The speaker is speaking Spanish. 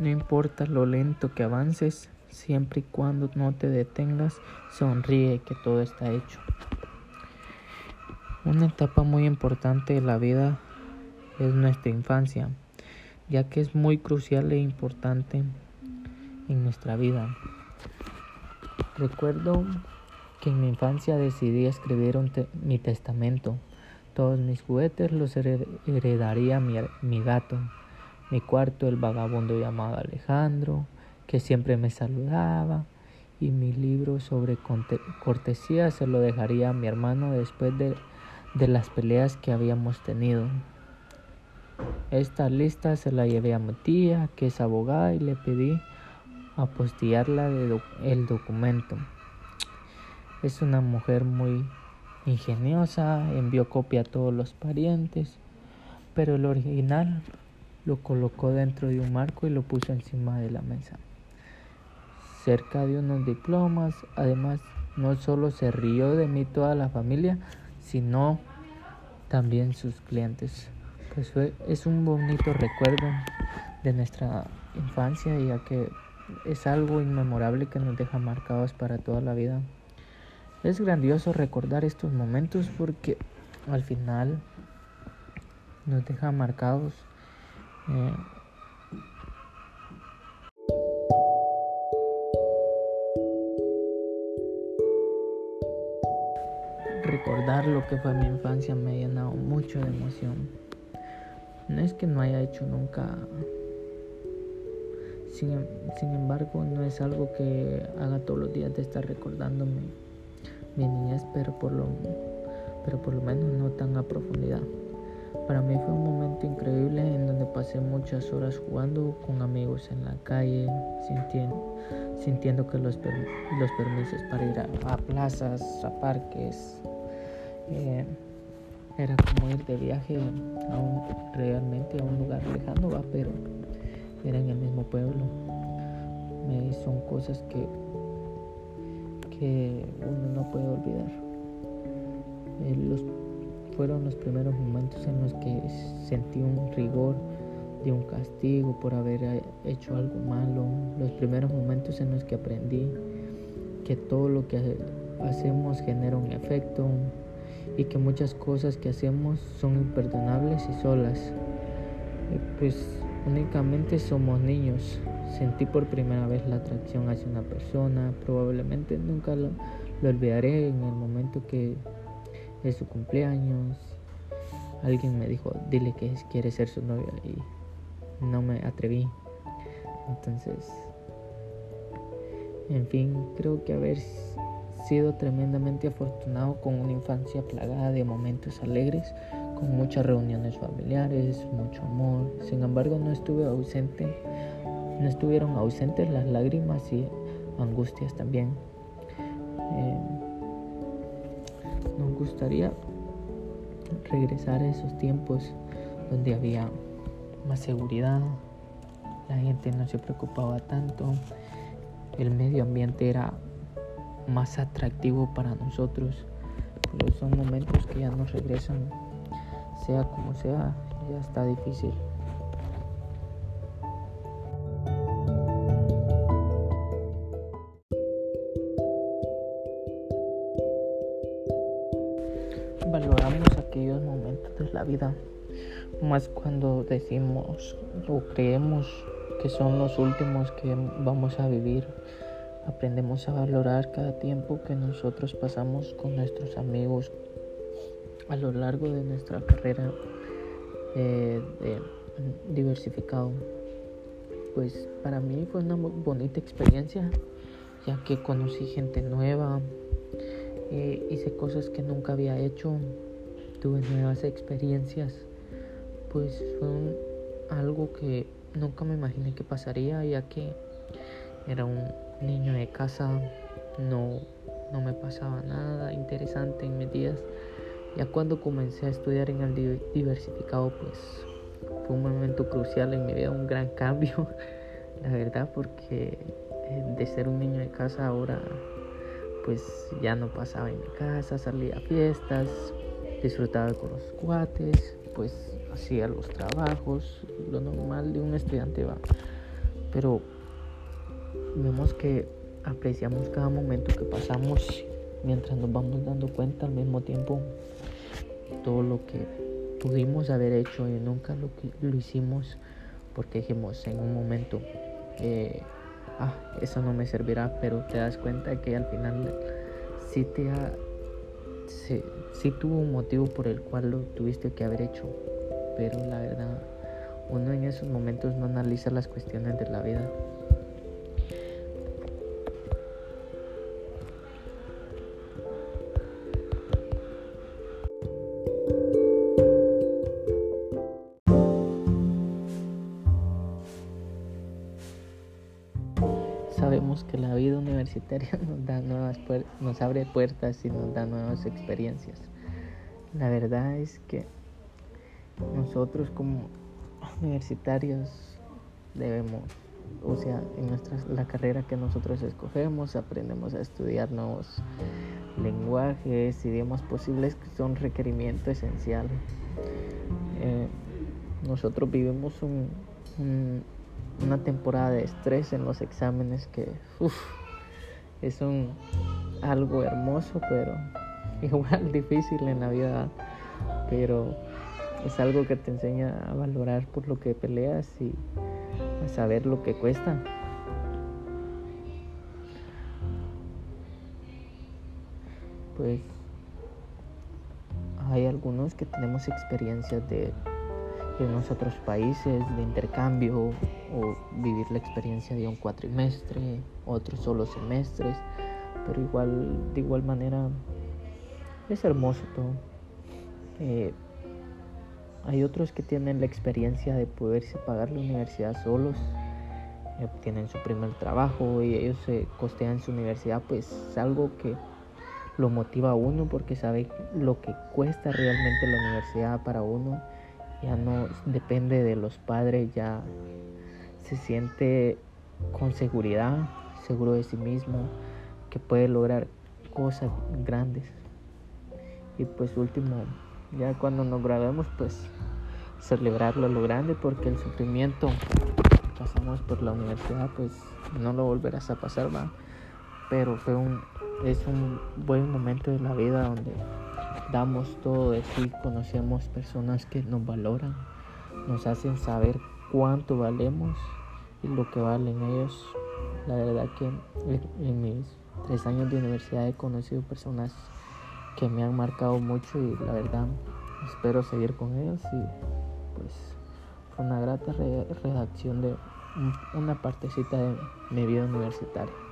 No importa lo lento que avances, siempre y cuando no te detengas, sonríe que todo está hecho. Una etapa muy importante de la vida es nuestra infancia, ya que es muy crucial e importante en nuestra vida. Recuerdo que en mi infancia decidí escribir mi testamento. Todos mis juguetes los heredaría mi, mi gato. Mi cuarto el vagabundo llamado Alejandro, que siempre me saludaba. Y mi libro sobre cortesía se lo dejaría a mi hermano después de, de las peleas que habíamos tenido. Esta lista se la llevé a mi tía, que es abogada, y le pedí apostillarla el documento. Es una mujer muy ingeniosa, envió copia a todos los parientes, pero el original lo colocó dentro de un marco y lo puso encima de la mesa. Cerca de unos diplomas, además no solo se rió de mí toda la familia, sino también sus clientes. Pues es un bonito recuerdo de nuestra infancia, ya que es algo inmemorable que nos deja marcados para toda la vida. Es grandioso recordar estos momentos porque al final nos deja marcados. Eh, recordar lo que fue mi infancia me ha llenado mucho de emoción. No es que no haya hecho nunca sin, sin, embargo, no es algo que haga todos los días de estar recordándome mi niñez, pero por lo, pero por lo menos no tan a profundidad. Para mí fue un momento increíble en donde pasé muchas horas jugando con amigos en la calle, sintiendo, sintiendo que los, los permisos para ir a, plazas, a parques, eh, era como ir de viaje a un, realmente a un lugar lejano, pero era en el mismo pueblo. Me son cosas que, que uno no puede olvidar. Eh, fueron los primeros momentos en los que sentí un rigor de un castigo por haber eh, hecho algo malo. Los primeros momentos en los que aprendí que todo lo que hacemos genera un efecto y que muchas cosas que hacemos son imperdonables y solas. Pues Únicamente somos niños. Sentí por primera vez la atracción hacia una persona. Probablemente nunca lo, olvidaré en el momento que es su cumpleaños. Alguien me dijo, dile que quiere ser su novia y no me atreví. Entonces, en fin, creo que haber sido tremendamente afortunado con una infancia plagada de momentos alegres con muchas reuniones familiares, mucho amor. Sin embargo, no estuve ausente, no estuvieron ausentes las lágrimas y angustias también. Eh, nos gustaría regresar a esos tiempos donde había más seguridad, la gente no se preocupaba tanto, el medio ambiente era más atractivo para nosotros, pero son momentos que ya no regresan sea como sea, ya está difícil. Valoramos aquellos momentos de la vida, más cuando decimos o creemos que son los últimos que vamos a vivir. Aprendemos a valorar cada tiempo que nosotros pasamos con nuestros amigos, a lo largo de nuestra carrera eh, diversificado. Pues para mí fue una bonita experiencia, ya que conocí gente nueva, eh, hice cosas que nunca había hecho, tuve nuevas experiencias, pues fue algo que nunca me imaginé que pasaría, ya que era un niño de casa, no, no me pasaba nada interesante en mis días. Ya cuando comencé a estudiar en el diversificado, pues fue un momento crucial en mi vida, un gran cambio, la verdad, porque eh, de ser un niño de casa ahora, pues ya no pasaba en mi casa, salía a fiestas, disfrutaba con los cuates, pues hacía los trabajos, lo normal de un estudiante va. pero vemos que apreciamos cada momento que pasamos mientras nos vamos dando cuenta al mismo tiempo todo lo que pudimos haber hecho y nunca lo, lo hicimos porque dijimos en un momento eh, ah eso no me servirá pero te das cuenta que al final sí te ha sí, tuvo un motivo por el cual lo tuviste que haber hecho pero la verdad uno en esos momentos no analiza las cuestiones de la vida universitaria nos da nuevas nos abre puertas y nos da nuevas experiencias. La verdad es que nosotros como universitarios debemos, o sea, en nuestra la carrera que nosotros escogemos, aprendemos a estudiar nuevos lenguajes, idiomas posibles que son requerimiento esencial. Eh, nosotros vivimos un una temporada de estrés en los exámenes que es un algo hermoso pero igual difícil en la vida pero es algo que te enseña a valorar por lo que peleas y a saber lo que cuesta. Pues hay algunos que tenemos experiencias de en otros países de intercambio o vivir la experiencia de un cuatrimestre, otros solo semestres, pero igual, de igual manera es hermoso todo. Eh, hay otros que tienen la experiencia de poderse pagar la universidad solos, obtienen su primer trabajo y ellos se costean su universidad, pues es algo que lo motiva a uno porque sabe lo que cuesta realmente la universidad para uno ya no depende de los padres, ya se siente con seguridad, seguro de sí mismo, que puede lograr cosas grandes. Y pues último, ya cuando nos graduemos, pues celebrarlo a lo grande porque el sufrimiento que pasamos por la universidad, pues no lo volverás a pasar, va. Pero fue un, es un buen momento de la vida donde damos todo de sí, conocemos personas que nos valoran, nos hacen saber cuánto valemos y lo que valen ellos. La verdad que en mis tres años de universidad he conocido personas que me han marcado mucho y la verdad espero seguir con ellos y pues fue una grata redacción de una partecita de mi vida universitaria.